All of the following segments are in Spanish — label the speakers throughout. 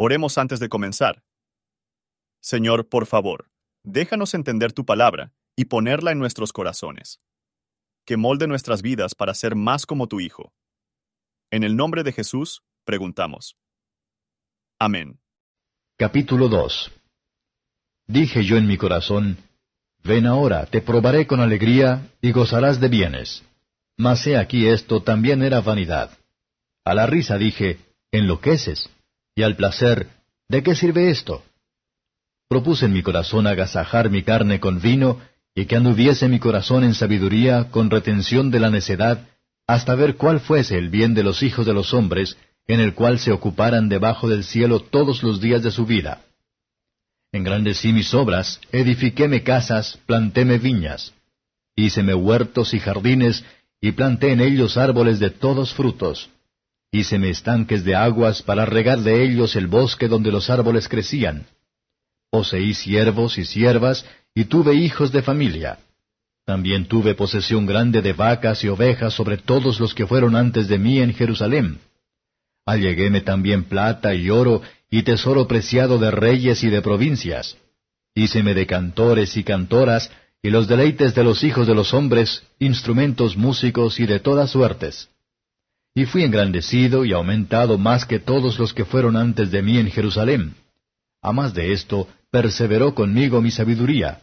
Speaker 1: Oremos antes de comenzar. Señor, por favor, déjanos entender tu palabra y ponerla en nuestros corazones. Que molde nuestras vidas para ser más como tu Hijo. En el nombre de Jesús, preguntamos. Amén.
Speaker 2: Capítulo 2 Dije yo en mi corazón, Ven ahora, te probaré con alegría, y gozarás de bienes. Mas he aquí esto también era vanidad. A la risa dije, Enloqueces y al placer, ¿de qué sirve esto? Propuse en mi corazón agasajar mi carne con vino, y que anduviese mi corazón en sabiduría con retención de la necedad, hasta ver cuál fuese el bien de los hijos de los hombres, en el cual se ocuparan debajo del cielo todos los días de su vida. Engrandecí mis obras, edifiquéme casas, plantéme viñas. Híceme huertos y jardines, y planté en ellos árboles de todos frutos. Híceme estanques de aguas para regar de ellos el bosque donde los árboles crecían. Poseí siervos y siervas, y tuve hijos de familia. También tuve posesión grande de vacas y ovejas sobre todos los que fueron antes de mí en Jerusalén. Alleguéme también plata y oro, y tesoro preciado de reyes y de provincias. Híceme de cantores y cantoras, y los deleites de los hijos de los hombres, instrumentos músicos y de todas suertes y fui engrandecido y aumentado más que todos los que fueron antes de mí en Jerusalén. A más de esto, perseveró conmigo mi sabiduría.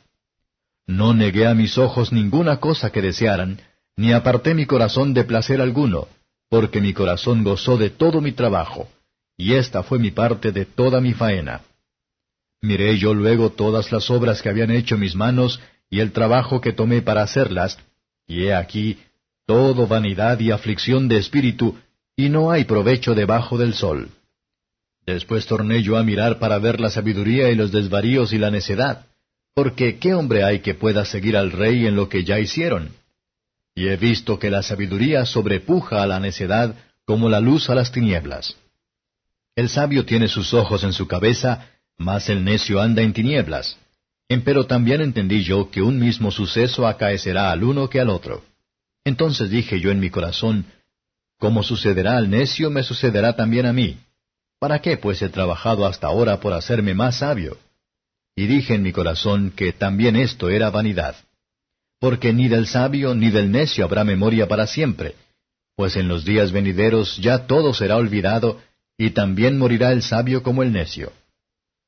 Speaker 2: No negué a mis ojos ninguna cosa que desearan, ni aparté mi corazón de placer alguno, porque mi corazón gozó de todo mi trabajo, y esta fue mi parte de toda mi faena. Miré yo luego todas las obras que habían hecho mis manos, y el trabajo que tomé para hacerlas, y he aquí todo vanidad y aflicción de espíritu, y no hay provecho debajo del sol. Después torné yo a mirar para ver la sabiduría y los desvaríos y la necedad, porque ¿qué hombre hay que pueda seguir al rey en lo que ya hicieron? Y he visto que la sabiduría sobrepuja a la necedad como la luz a las tinieblas. El sabio tiene sus ojos en su cabeza, mas el necio anda en tinieblas. Empero también entendí yo que un mismo suceso acaecerá al uno que al otro. Entonces dije yo en mi corazón, Como sucederá al necio, me sucederá también a mí. ¿Para qué pues he trabajado hasta ahora por hacerme más sabio? Y dije en mi corazón que también esto era vanidad. Porque ni del sabio ni del necio habrá memoria para siempre, pues en los días venideros ya todo será olvidado, y también morirá el sabio como el necio.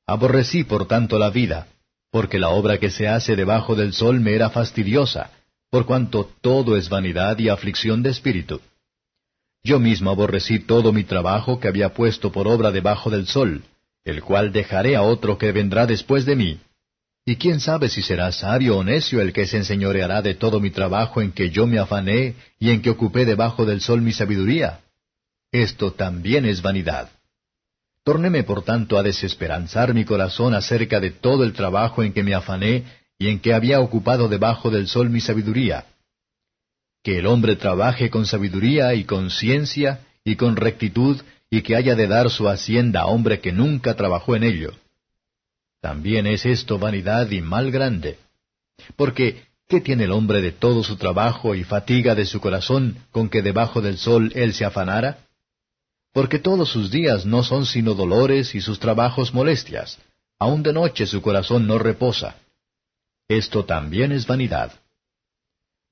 Speaker 2: Aborrecí por tanto la vida, porque la obra que se hace debajo del sol me era fastidiosa, por cuanto todo es vanidad y aflicción de espíritu. Yo mismo aborrecí todo mi trabajo que había puesto por obra debajo del sol, el cual dejaré a otro que vendrá después de mí. Y quién sabe si será sabio o necio el que se enseñoreará de todo mi trabajo en que yo me afané y en que ocupé debajo del sol mi sabiduría. Esto también es vanidad. Tornéme por tanto a desesperanzar mi corazón acerca de todo el trabajo en que me afané y en que había ocupado debajo del sol mi sabiduría. Que el hombre trabaje con sabiduría y con ciencia y con rectitud, y que haya de dar su hacienda a hombre que nunca trabajó en ello. También es esto vanidad y mal grande. Porque, ¿qué tiene el hombre de todo su trabajo y fatiga de su corazón con que debajo del sol él se afanara? Porque todos sus días no son sino dolores y sus trabajos molestias. Aun de noche su corazón no reposa. Esto también es vanidad.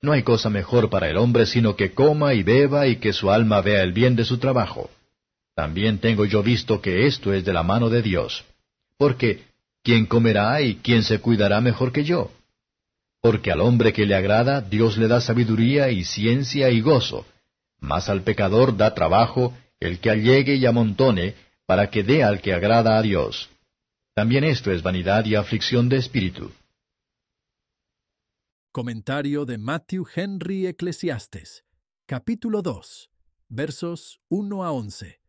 Speaker 2: No hay cosa mejor para el hombre sino que coma y beba y que su alma vea el bien de su trabajo. También tengo yo visto que esto es de la mano de Dios. Porque, ¿quién comerá y quién se cuidará mejor que yo? Porque al hombre que le agrada, Dios le da sabiduría y ciencia y gozo, mas al pecador da trabajo el que allegue y amontone, para que dé al que agrada a Dios. También esto es vanidad y aflicción de espíritu.
Speaker 3: Comentario de Matthew Henry Eclesiastes, capítulo 2, versos 1 a 11.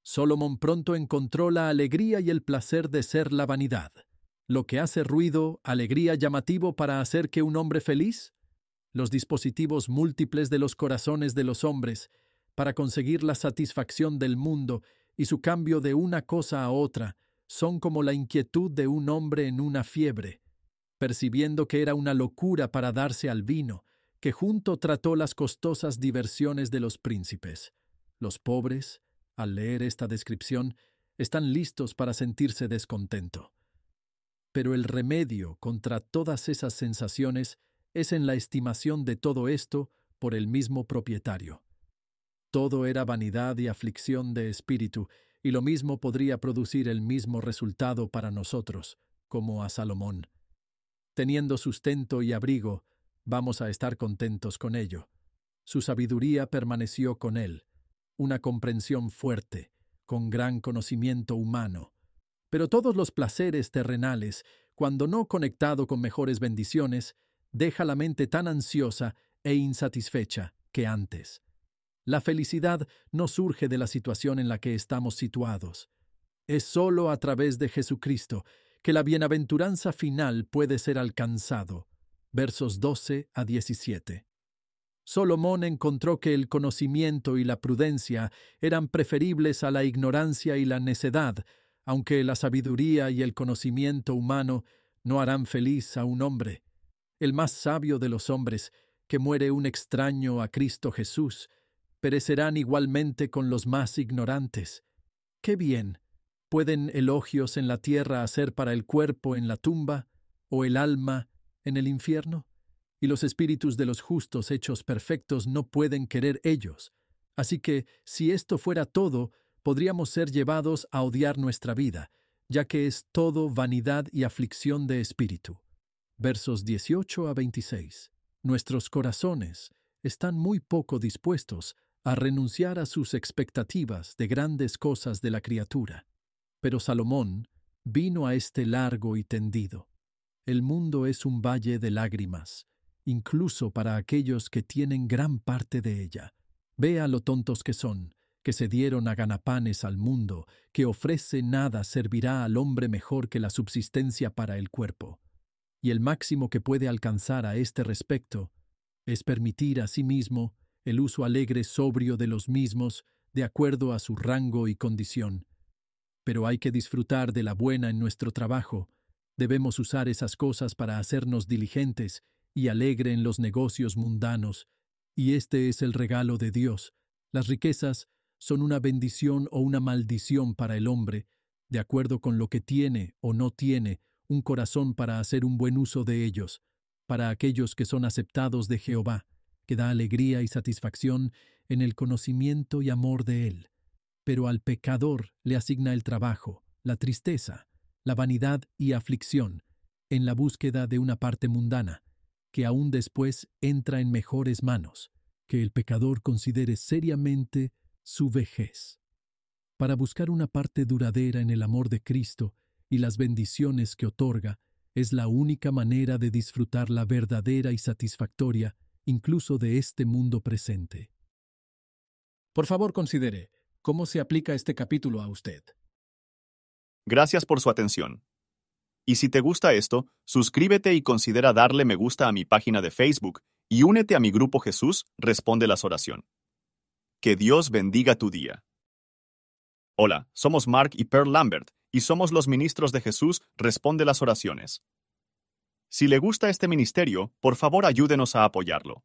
Speaker 3: Solomon pronto encontró la alegría y el placer de ser la vanidad. Lo que hace ruido, alegría llamativo para hacer que un hombre feliz, los dispositivos múltiples de los corazones de los hombres, para conseguir la satisfacción del mundo y su cambio de una cosa a otra, son como la inquietud de un hombre en una fiebre, percibiendo que era una locura para darse al vino, que junto trató las costosas diversiones de los príncipes. Los pobres, al leer esta descripción, están listos para sentirse descontento. Pero el remedio contra todas esas sensaciones es en la estimación de todo esto por el mismo propietario. Todo era vanidad y aflicción de espíritu, y lo mismo podría producir el mismo resultado para nosotros, como a Salomón. Teniendo sustento y abrigo, vamos a estar contentos con ello. Su sabiduría permaneció con él, una comprensión fuerte, con gran conocimiento humano. Pero todos los placeres terrenales, cuando no conectado con mejores bendiciones, deja la mente tan ansiosa e insatisfecha que antes. La felicidad no surge de la situación en la que estamos situados. Es sólo a través de Jesucristo que la bienaventuranza final puede ser alcanzado. Versos 12 a 17. Solomón encontró que el conocimiento y la prudencia eran preferibles a la ignorancia y la necedad, aunque la sabiduría y el conocimiento humano no harán feliz a un hombre. El más sabio de los hombres, que muere un extraño a Cristo Jesús, perecerán igualmente con los más ignorantes. Qué bien pueden elogios en la tierra hacer para el cuerpo en la tumba o el alma en el infierno y los espíritus de los justos hechos perfectos no pueden querer ellos. Así que, si esto fuera todo, podríamos ser llevados a odiar nuestra vida, ya que es todo vanidad y aflicción de espíritu. Versos 18 a 26. Nuestros corazones están muy poco dispuestos a renunciar a sus expectativas de grandes cosas de la criatura. Pero Salomón vino a este largo y tendido. El mundo es un valle de lágrimas, incluso para aquellos que tienen gran parte de ella. Vea lo tontos que son, que se dieron a ganapanes al mundo, que ofrece nada servirá al hombre mejor que la subsistencia para el cuerpo. Y el máximo que puede alcanzar a este respecto es permitir a sí mismo el uso alegre sobrio de los mismos de acuerdo a su rango y condición. Pero hay que disfrutar de la buena en nuestro trabajo, debemos usar esas cosas para hacernos diligentes y alegre en los negocios mundanos, y este es el regalo de Dios. Las riquezas son una bendición o una maldición para el hombre, de acuerdo con lo que tiene o no tiene un corazón para hacer un buen uso de ellos, para aquellos que son aceptados de Jehová, que da alegría y satisfacción en el conocimiento y amor de Él. Pero al pecador le asigna el trabajo, la tristeza, la vanidad y aflicción, en la búsqueda de una parte mundana, que aún después entra en mejores manos, que el pecador considere seriamente su vejez. Para buscar una parte duradera en el amor de Cristo y las bendiciones que otorga, es la única manera de disfrutar la verdadera y satisfactoria incluso de este mundo presente. Por favor, considere cómo se aplica este capítulo a usted.
Speaker 1: Gracias por su atención. Y si te gusta esto, suscríbete y considera darle me gusta a mi página de Facebook y únete a mi grupo Jesús Responde las Oración. Que Dios bendiga tu día. Hola, somos Mark y Pearl Lambert y somos los ministros de Jesús Responde las Oraciones. Si le gusta este ministerio, por favor ayúdenos a apoyarlo.